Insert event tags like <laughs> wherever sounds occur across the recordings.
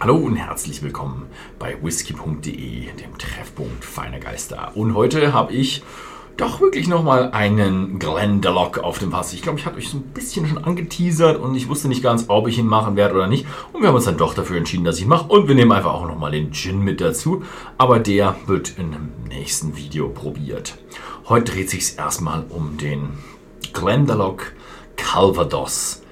Hallo und herzlich willkommen bei whisky.de, dem Treffpunkt feiner Geister. Und heute habe ich doch wirklich nochmal einen Glendalough auf dem Fass. Ich glaube, ich hatte euch so ein bisschen schon angeteasert und ich wusste nicht ganz, ob ich ihn machen werde oder nicht. Und wir haben uns dann doch dafür entschieden, dass ich ihn mache. Und wir nehmen einfach auch nochmal den Gin mit dazu. Aber der wird in einem nächsten Video probiert. Heute dreht sich es erstmal um den Glendalough Calvados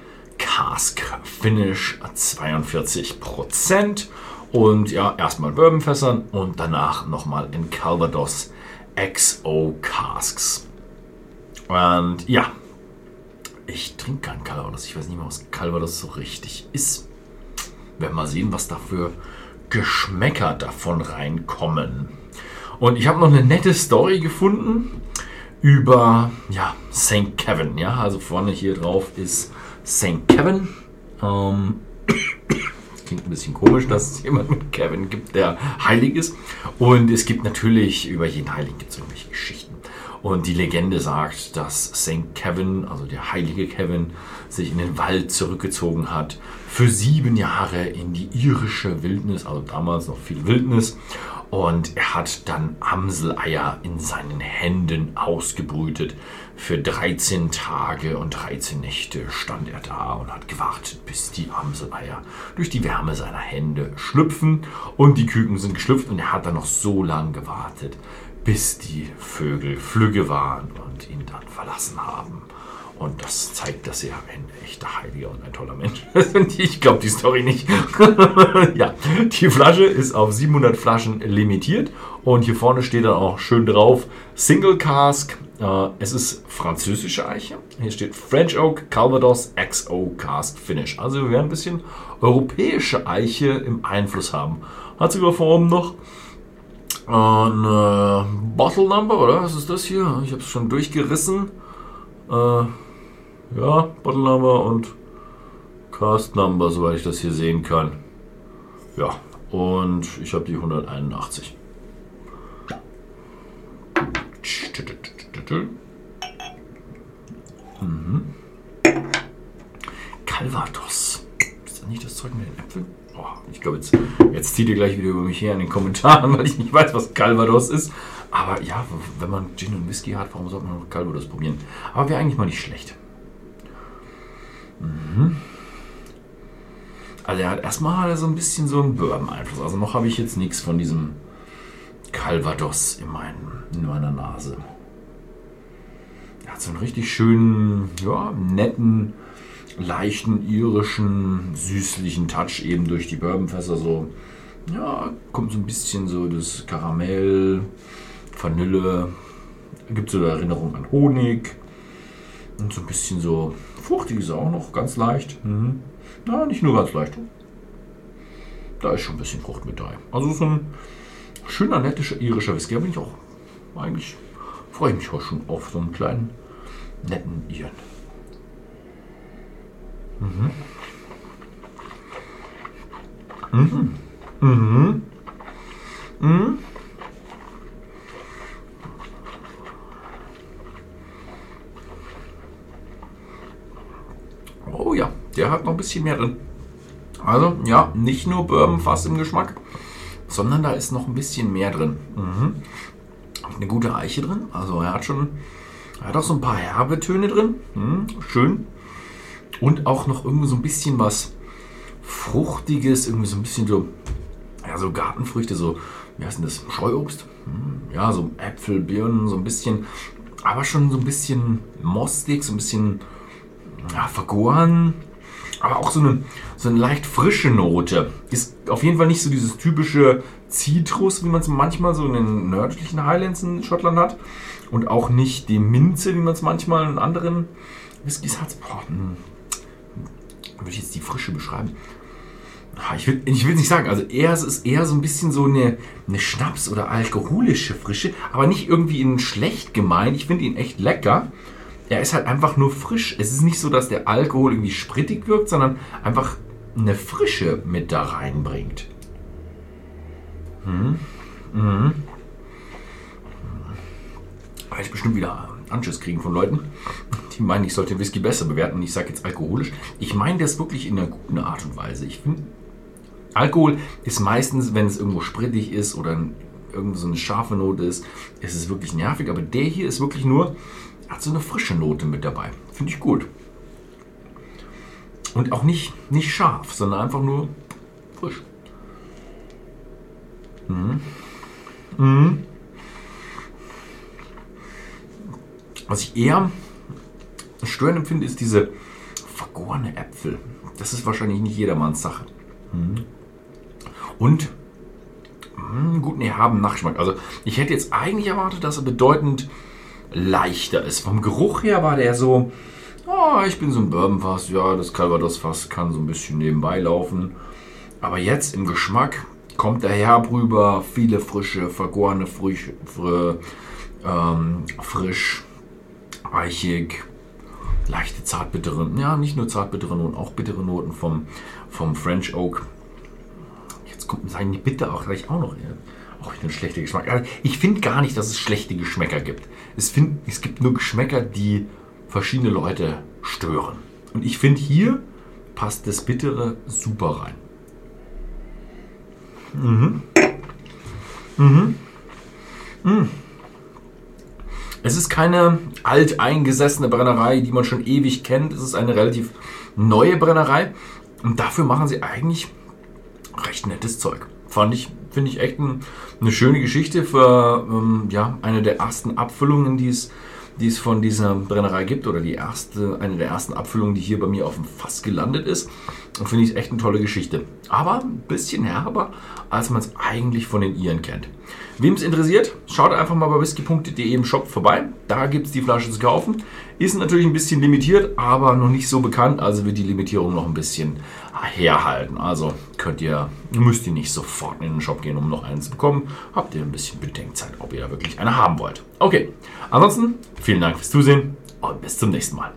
Cask Finish 42%. Und ja, erstmal Bourbonfässern und danach nochmal in Calvados XO Casks. Und ja, ich trinke keinen Calvados. Ich weiß nicht mehr, was Calvados so richtig ist. Werden wir mal sehen, was da für Geschmäcker davon reinkommen. Und ich habe noch eine nette Story gefunden über ja, St. Kevin. Ja, also vorne hier drauf ist St. Kevin. Ähm, klingt ein bisschen komisch, dass es jemanden mit Kevin gibt, der heilig ist. Und es gibt natürlich, über jeden Heiligen gibt es irgendwelche Geschichten. Und die Legende sagt, dass St. Kevin, also der heilige Kevin, sich in den Wald zurückgezogen hat, für sieben Jahre in die irische Wildnis, also damals noch viel Wildnis. Und er hat dann Amseleier in seinen Händen ausgebrütet. Für 13 Tage und 13 Nächte stand er da und hat gewartet, bis die Amseleier durch die Wärme seiner Hände schlüpfen. Und die Küken sind geschlüpft und er hat dann noch so lange gewartet, bis die Vögel flügge waren und ihn dann verlassen haben. Und das zeigt, dass er ein echter Heiliger und ein toller Mensch <laughs> ist. ich glaube die Story nicht. <laughs> ja, die Flasche ist auf 700 Flaschen limitiert. Und hier vorne steht dann auch schön drauf Single Cask. Äh, es ist französische Eiche. Hier steht French Oak Calvados XO Cask Finish. Also wir werden ein bisschen europäische Eiche im Einfluss haben. Hat sogar vorne noch ein äh, Bottle Number, oder? Was ist das hier? Ich habe es schon durchgerissen. Äh, ja, Bottle Number und Cast Number, soweit ich das hier sehen kann. Ja, und ich habe die 181. Mhm. Calvados. Ist das nicht das Zeug mit den Äpfeln? Oh, ich glaube, jetzt, jetzt zieht ihr gleich wieder über mich her in den Kommentaren, <laughs> weil ich nicht weiß, was Calvados ist. Aber ja, wenn man Gin und Whisky hat, warum sollte man noch Calvados probieren? Aber wäre eigentlich mal nicht schlecht. Mhm. Also er hat erstmal so ein bisschen so einen Bourbon-Einfluss. Also noch habe ich jetzt nichts von diesem Calvados in, meinem, in meiner Nase. Er hat so einen richtig schönen, ja, netten, leichten irischen, süßlichen Touch eben durch die Bourbonfässer. So, ja, kommt so ein bisschen so das Karamell, Vanille. Gibt so eine Erinnerung an Honig. Und so ein bisschen so fruchtig ist auch noch, ganz leicht. Mhm. Na, nicht nur ganz leicht. Da ist schon ein bisschen Frucht mit dabei. Also so ein schöner, netter irischer Whisky. Da bin ich auch eigentlich, freue ich mich auch schon auf so einen kleinen, netten Iren. Mhm. Mhm. Mhm. Mhm. Oh ja, der hat noch ein bisschen mehr drin. Also, ja, nicht nur Bourbon fast im Geschmack, sondern da ist noch ein bisschen mehr drin. Mhm. Eine gute Eiche drin. Also, er hat schon, er hat auch so ein paar herbe Töne drin. Mhm, schön. Und auch noch irgendwie so ein bisschen was Fruchtiges, irgendwie so ein bisschen so, ja, so Gartenfrüchte, so, wie heißt denn das? Streuobst? Hm, ja, so Äpfel, Birnen, so ein bisschen, aber schon so ein bisschen mostig, so ein bisschen ja, vergoren, aber auch so eine, so eine leicht frische Note. Ist auf jeden Fall nicht so dieses typische Zitrus, wie man es manchmal so in den nördlichen Highlands in Schottland hat. Und auch nicht die Minze, wie man es manchmal in anderen Whiskys hat. Boah, hm würde ich jetzt die Frische beschreiben? Ich will, ich nicht sagen, also eher, es ist eher so ein bisschen so eine, eine Schnaps- oder alkoholische Frische, aber nicht irgendwie in schlecht gemeint. Ich finde ihn echt lecker. Er ist halt einfach nur frisch. Es ist nicht so, dass der Alkohol irgendwie sprittig wirkt, sondern einfach eine Frische mit da reinbringt. Hm. Mhm. Weil ich bestimmt wieder Anschiss kriegen von Leuten, die meinen, ich sollte Whisky besser bewerten. Ich sage jetzt alkoholisch. Ich meine das wirklich in einer guten Art und Weise. Ich finde, Alkohol ist meistens, wenn es irgendwo sprittig ist oder irgendwo so eine scharfe Note ist, ist es wirklich nervig. Aber der hier ist wirklich nur, hat so eine frische Note mit dabei. Finde ich gut. Und auch nicht, nicht scharf, sondern einfach nur frisch. Mhm. Mhm. Was ich eher störend empfinde, ist diese vergorene Äpfel. Das ist wahrscheinlich nicht jedermanns Sache. Mhm. Und mh, guten erhaben Nachgeschmack. Also ich hätte jetzt eigentlich erwartet, dass er bedeutend leichter ist. Vom Geruch her war der so, oh, ich bin so ein Bourbonfass, ja, das Calvados-Fass kann so ein bisschen nebenbei laufen. Aber jetzt im Geschmack kommt der herb rüber, viele frische, vergorene Früchte, fr ähm, frisch, weichig, leichte zartbittere, ja, nicht nur zartbittere Noten, auch bittere Noten vom, vom French Oak. Jetzt kommt sagen die Bitte auch gleich auch noch. Auch wieder ein schlechter Geschmack. Ich finde gar nicht, dass es schlechte Geschmäcker gibt. Es, find, es gibt nur Geschmäcker, die verschiedene Leute stören. Und ich finde, hier passt das Bittere super rein. Mhm. Mhm. Mhm. Es ist keine alteingesessene Brennerei, die man schon ewig kennt. Es ist eine relativ neue Brennerei. Und dafür machen sie eigentlich recht nettes Zeug. Fand ich, finde ich echt ein, eine schöne Geschichte für ähm, ja, eine der ersten Abfüllungen, die es, die es von dieser Brennerei gibt. Oder die erste, eine der ersten Abfüllungen, die hier bei mir auf dem Fass gelandet ist. Und finde ich echt eine tolle Geschichte. Aber ein bisschen herber, als man es eigentlich von den Iren kennt. Wem es interessiert, schaut einfach mal bei whisky.de im Shop vorbei. Da gibt es die Flasche zu kaufen. Ist natürlich ein bisschen limitiert, aber noch nicht so bekannt. Also wird die Limitierung noch ein bisschen herhalten. Also könnt ihr, müsst ihr nicht sofort in den Shop gehen, um noch einen zu bekommen. Habt ihr ein bisschen Bedenkzeit, ob ihr da wirklich eine haben wollt. Okay, ansonsten vielen Dank fürs Zusehen und bis zum nächsten Mal.